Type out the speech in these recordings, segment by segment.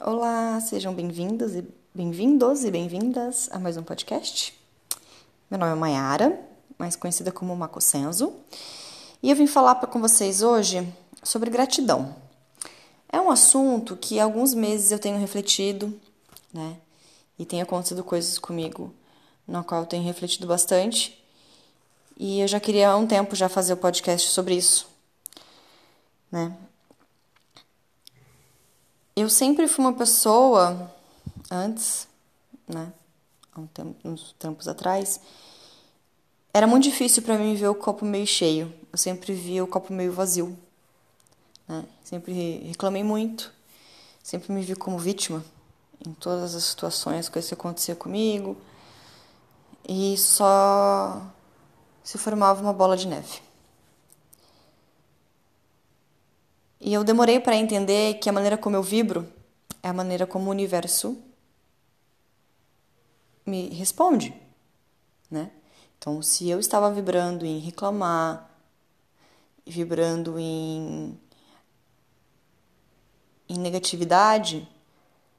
Olá, sejam bem-vindos e bem-vindos e bem-vindas a mais um podcast. Meu nome é Mayara, mais conhecida como Mako Senzo, e eu vim falar com vocês hoje sobre gratidão. É um assunto que há alguns meses eu tenho refletido, né? E tem acontecido coisas comigo na qual eu tenho refletido bastante. E eu já queria há um tempo já fazer o podcast sobre isso, né? Eu sempre fui uma pessoa, antes, né, há um tempo, uns tempos atrás, era muito difícil para mim ver o copo meio cheio. Eu sempre via o copo meio vazio. Né? Sempre reclamei muito, sempre me vi como vítima em todas as situações, coisas que aconteciam comigo. E só se formava uma bola de neve. E eu demorei para entender que a maneira como eu vibro é a maneira como o universo me responde, né? Então, se eu estava vibrando em reclamar, vibrando em, em negatividade,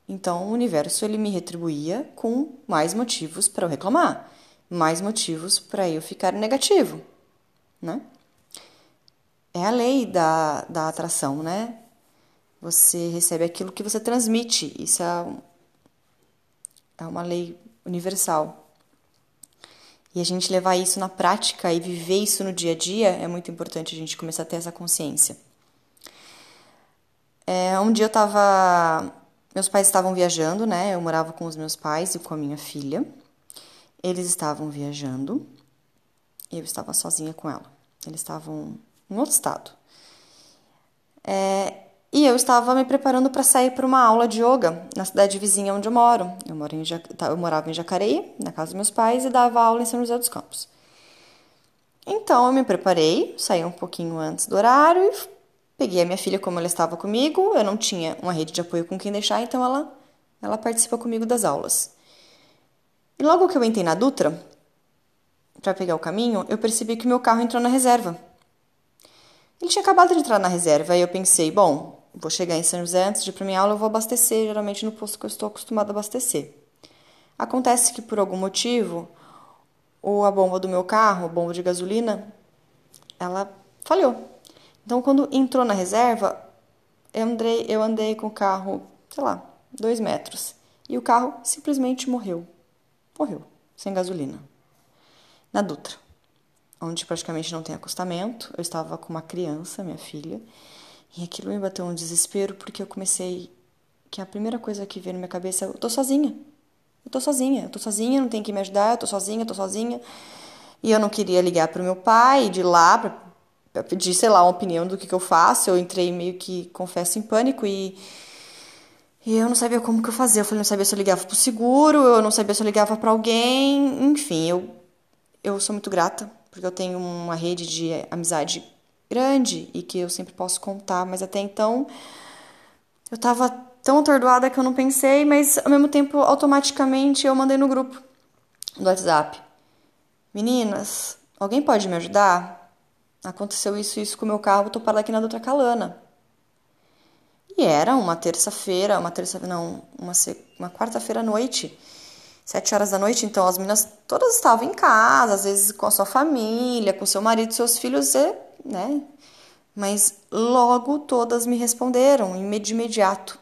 então o universo ele me retribuía com mais motivos para eu reclamar, mais motivos para eu ficar negativo, né? É a lei da, da atração, né? Você recebe aquilo que você transmite. Isso é, é uma lei universal. E a gente levar isso na prática e viver isso no dia a dia é muito importante a gente começar a ter essa consciência. É, um dia eu tava. Meus pais estavam viajando, né? Eu morava com os meus pais e com a minha filha. Eles estavam viajando eu estava sozinha com ela. Eles estavam em outro estado. É, e eu estava me preparando para sair para uma aula de yoga na cidade vizinha onde eu moro. Eu, moro em, tá, eu morava em Jacareí, na casa dos meus pais, e dava aula em São José dos Campos. Então eu me preparei, saí um pouquinho antes do horário e peguei a minha filha como ela estava comigo. Eu não tinha uma rede de apoio com quem deixar, então ela, ela participa comigo das aulas. E logo que eu entrei na Dutra, para pegar o caminho, eu percebi que meu carro entrou na reserva. Ele tinha acabado de entrar na reserva e eu pensei, bom, vou chegar em São José antes de ir para minha aula, eu vou abastecer, geralmente no posto que eu estou acostumado a abastecer. Acontece que por algum motivo, ou a bomba do meu carro, a bomba de gasolina, ela falhou. Então, quando entrou na reserva, eu andei, eu andei com o carro, sei lá, dois metros. E o carro simplesmente morreu. Morreu, sem gasolina. Na Dutra onde praticamente não tem acostamento. Eu estava com uma criança, minha filha, e aquilo me bateu um desespero porque eu comecei que a primeira coisa que veio na minha cabeça é: eu tô sozinha. Eu tô sozinha, eu tô sozinha, não tem quem me ajudar, eu tô sozinha, eu tô sozinha. E eu não queria ligar para o meu pai de lá para pedir, sei lá, uma opinião do que, que eu faço. Eu entrei meio que, confesso, em pânico e e eu não sabia como que eu fazia. Eu falei, não sabia se eu ligava pro seguro, eu não sabia se eu ligava para alguém. Enfim, eu, eu sou muito grata porque eu tenho uma rede de amizade grande e que eu sempre posso contar, mas até então eu tava tão atordoada que eu não pensei, mas ao mesmo tempo automaticamente eu mandei no grupo do WhatsApp. Meninas, alguém pode me ajudar? Aconteceu isso isso com o meu carro, tô parada aqui na Dutra Calana. E era uma terça-feira, uma terça não, uma, uma quarta-feira à noite sete horas da noite, então as meninas todas estavam em casa, às vezes com a sua família, com seu marido, seus filhos, e, né? Mas logo todas me responderam de imediato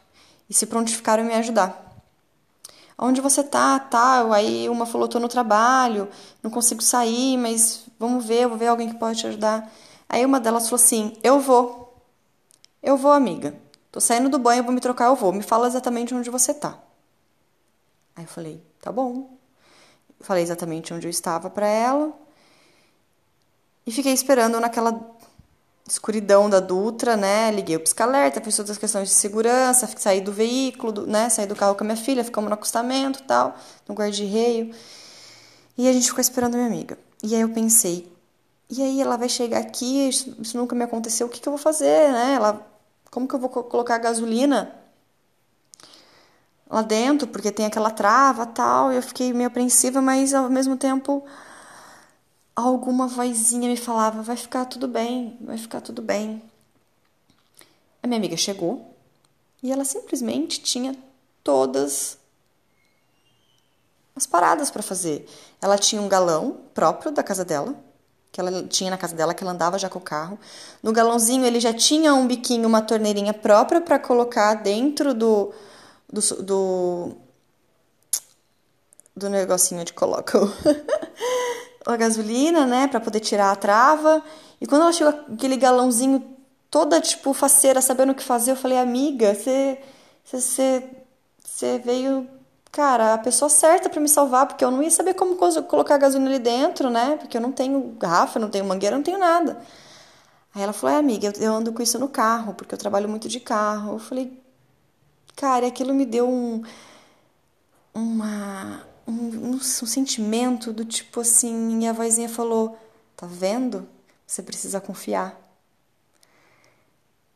e se prontificaram em me ajudar. Onde você tá? Tá. Aí uma falou: tô no trabalho, não consigo sair, mas vamos ver, eu vou ver alguém que pode te ajudar. Aí uma delas falou assim: eu vou. Eu vou, amiga. Tô saindo do banho, vou me trocar, eu vou. Me fala exatamente onde você tá. Aí eu falei: Tá bom. Falei exatamente onde eu estava para ela. E fiquei esperando naquela escuridão da Dutra, né? Liguei o pisca-alerta, fiz todas as questões de segurança, saí do veículo, né? Saí do carro com a minha filha, ficamos no acostamento tal, no guarda-reio. E a gente ficou esperando a minha amiga. E aí eu pensei, e aí ela vai chegar aqui, isso, isso nunca me aconteceu, o que, que eu vou fazer, né? Ela, como que eu vou colocar gasolina lá dentro, porque tem aquela trava tal, e eu fiquei meio apreensiva, mas ao mesmo tempo alguma vozinha me falava: vai ficar tudo bem, vai ficar tudo bem. A minha amiga chegou E ela simplesmente tinha todas as paradas para fazer. Ela tinha um galão próprio da casa dela, que ela tinha na casa dela, que ela andava já com o carro. No galãozinho ele já tinha um biquinho, uma torneirinha própria para colocar dentro do, do, do, do negocinho de coloca a gasolina, né, para poder tirar a trava. E quando ela chegou aquele galãozinho toda tipo faceira, sabendo o que fazer, eu falei: "Amiga, você você você veio cara, a pessoa certa para me salvar, porque eu não ia saber como colocar gasolina ali dentro, né? Porque eu não tenho garrafa, não tenho mangueira, não tenho nada. Aí ela falou: é, amiga, eu ando com isso no carro, porque eu trabalho muito de carro. Eu falei: cara, aquilo me deu um. Uma. Um, um, um sentimento do tipo assim. E a vozinha falou: tá vendo? Você precisa confiar.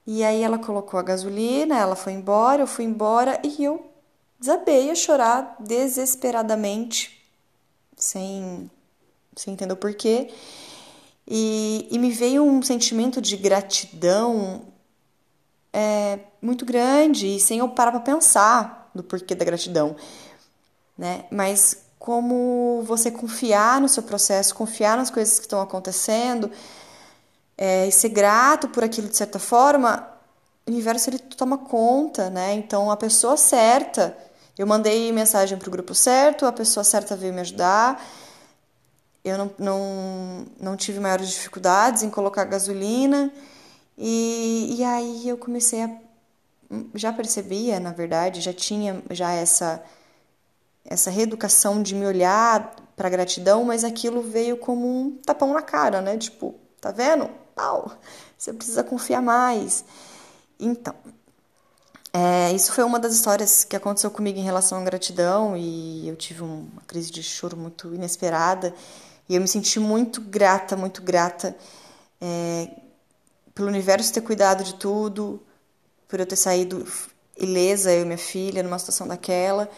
E aí ela colocou a gasolina, ela foi embora, eu fui embora e eu Desabei a chorar desesperadamente, sem, sem entender o porquê. E, e me veio um sentimento de gratidão é, muito grande, e sem eu parar para pensar no porquê da gratidão. Né? Mas como você confiar no seu processo, confiar nas coisas que estão acontecendo é, e ser grato por aquilo de certa forma, o universo ele toma conta, né? Então a pessoa certa eu mandei mensagem para o grupo certo, a pessoa certa veio me ajudar. Eu não, não, não tive maiores dificuldades em colocar gasolina. E, e aí eu comecei a. Já percebia, na verdade, já tinha já essa, essa reeducação de me olhar para gratidão, mas aquilo veio como um tapão na cara, né? Tipo, tá vendo? Tal, você precisa confiar mais. Então, é, isso foi uma das histórias que aconteceu comigo em relação à gratidão e eu tive uma crise de choro muito inesperada e eu me senti muito grata, muito grata é, pelo universo ter cuidado de tudo, por eu ter saído ilesa, eu e minha filha, numa situação daquela,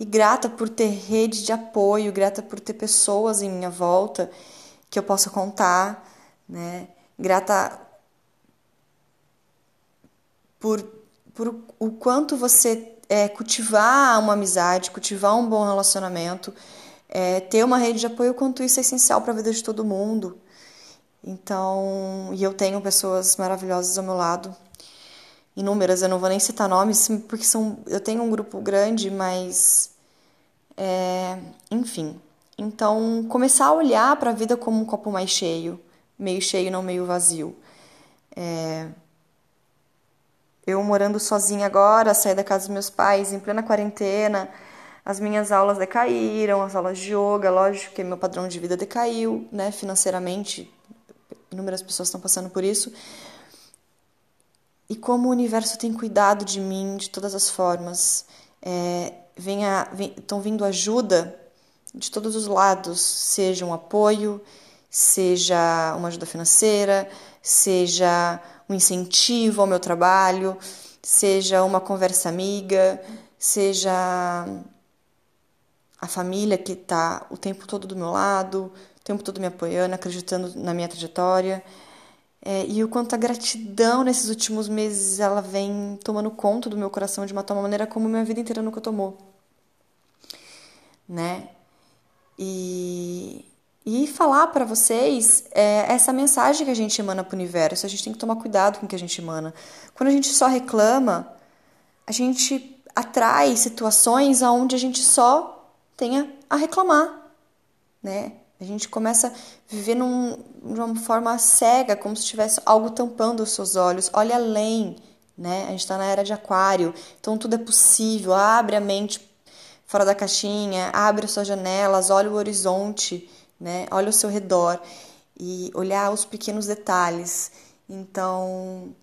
e grata por ter rede de apoio, grata por ter pessoas em minha volta que eu possa contar, né? Grata por por o quanto você é, cultivar uma amizade, cultivar um bom relacionamento, é, ter uma rede de apoio, quanto isso é essencial para a vida de todo mundo. Então, e eu tenho pessoas maravilhosas ao meu lado, inúmeras, eu não vou nem citar nomes, porque são, eu tenho um grupo grande, mas. É, enfim. Então, começar a olhar para a vida como um copo mais cheio, meio cheio, não meio vazio. É, eu morando sozinha agora, saí da casa dos meus pais em plena quarentena, as minhas aulas decaíram, as aulas de yoga, lógico que meu padrão de vida decaiu, né, financeiramente, inúmeras pessoas estão passando por isso. E como o universo tem cuidado de mim de todas as formas, é, vem, estão vindo ajuda de todos os lados, seja um apoio, seja uma ajuda financeira, seja um incentivo ao meu trabalho, seja uma conversa amiga, seja a família que está o tempo todo do meu lado, tempo todo me apoiando, acreditando na minha trajetória. É, e o quanto a gratidão nesses últimos meses ela vem tomando conta do meu coração de uma tal maneira como minha vida inteira nunca tomou. Né? E e falar para vocês é, essa mensagem que a gente emana para o universo. A gente tem que tomar cuidado com o que a gente emana. Quando a gente só reclama, a gente atrai situações onde a gente só tenha a reclamar, né? A gente começa a viver num, de uma forma cega, como se tivesse algo tampando os seus olhos. Olha além, né? A gente está na era de aquário, então tudo é possível. Abre a mente fora da caixinha, abre as suas janelas, olha o horizonte né? Olha ao seu redor e olhar os pequenos detalhes. Então,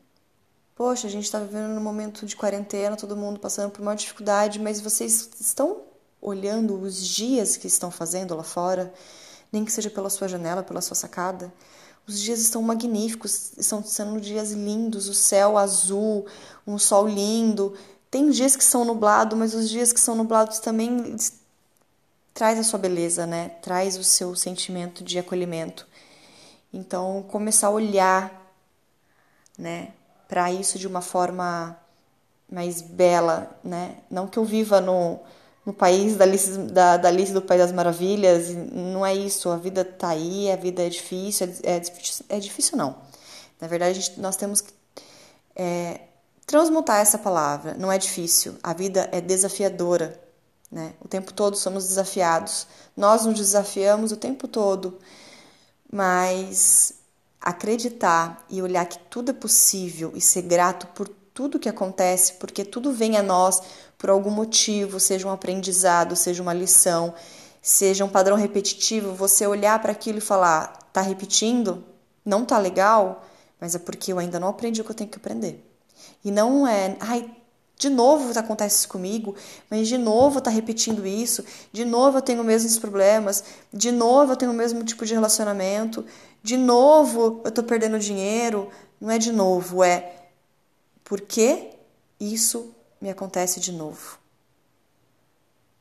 poxa, a gente está vivendo num momento de quarentena, todo mundo passando por uma dificuldade, mas vocês estão olhando os dias que estão fazendo lá fora, nem que seja pela sua janela, pela sua sacada. Os dias estão magníficos, estão sendo dias lindos, o céu azul, um sol lindo. Tem dias que são nublados, mas os dias que são nublados também traz a sua beleza, né? Traz o seu sentimento de acolhimento. Então, começar a olhar, né, para isso de uma forma mais bela, né? Não que eu viva no, no país da Alice, da, da Alice do País das Maravilhas, não é isso. A vida tá aí, a vida é difícil, é, é, é difícil não. Na verdade, gente, nós temos que é, transmutar essa palavra. Não é difícil, a vida é desafiadora. Né? O tempo todo somos desafiados. Nós nos desafiamos o tempo todo, mas acreditar e olhar que tudo é possível e ser grato por tudo que acontece, porque tudo vem a nós por algum motivo, seja um aprendizado, seja uma lição, seja um padrão repetitivo, você olhar para aquilo e falar, tá repetindo? Não tá legal? Mas é porque eu ainda não aprendi o que eu tenho que aprender. E não é, ai, de novo acontece isso comigo, mas de novo tá repetindo isso, de novo eu tenho os mesmos problemas, de novo eu tenho o mesmo tipo de relacionamento, de novo eu tô perdendo dinheiro. Não é de novo, é por que isso me acontece de novo?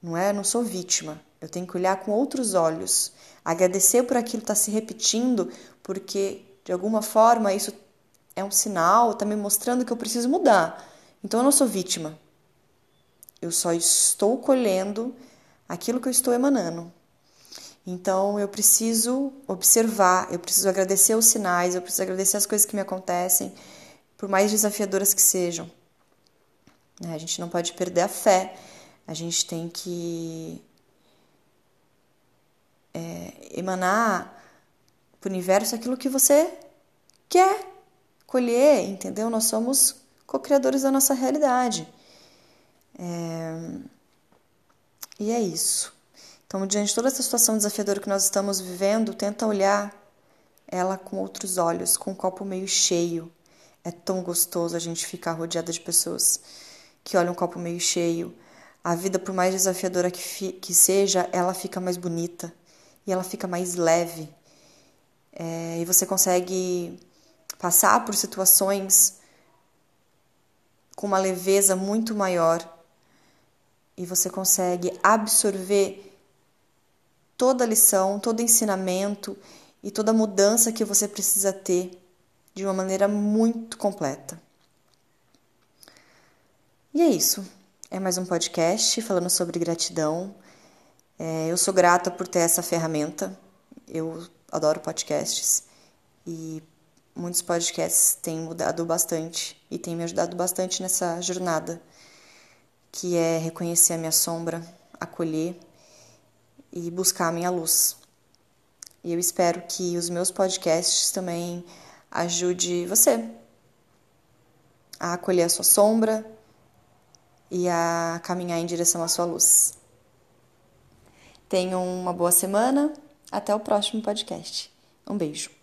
Não é? Eu não sou vítima. Eu tenho que olhar com outros olhos, agradecer por aquilo estar tá se repetindo, porque de alguma forma isso é um sinal, está me mostrando que eu preciso mudar. Então eu não sou vítima. Eu só estou colhendo aquilo que eu estou emanando. Então eu preciso observar, eu preciso agradecer os sinais, eu preciso agradecer as coisas que me acontecem, por mais desafiadoras que sejam. Né? A gente não pode perder a fé, a gente tem que é, emanar para o universo aquilo que você quer colher, entendeu? Nós somos co-criadores da nossa realidade. É... E é isso. Então, diante de toda essa situação desafiadora que nós estamos vivendo, tenta olhar ela com outros olhos, com um copo meio cheio. É tão gostoso a gente ficar rodeada de pessoas que olham um copo meio cheio. A vida, por mais desafiadora que, que seja, ela fica mais bonita e ela fica mais leve. É, e você consegue passar por situações com uma leveza muito maior e você consegue absorver toda a lição, todo ensinamento e toda a mudança que você precisa ter de uma maneira muito completa. E é isso. É mais um podcast falando sobre gratidão. É, eu sou grata por ter essa ferramenta. Eu adoro podcasts e muitos podcasts têm mudado bastante e têm me ajudado bastante nessa jornada, que é reconhecer a minha sombra, acolher e buscar a minha luz. E eu espero que os meus podcasts também ajude você a acolher a sua sombra, e a caminhar em direção à sua luz. Tenham uma boa semana. Até o próximo podcast. Um beijo.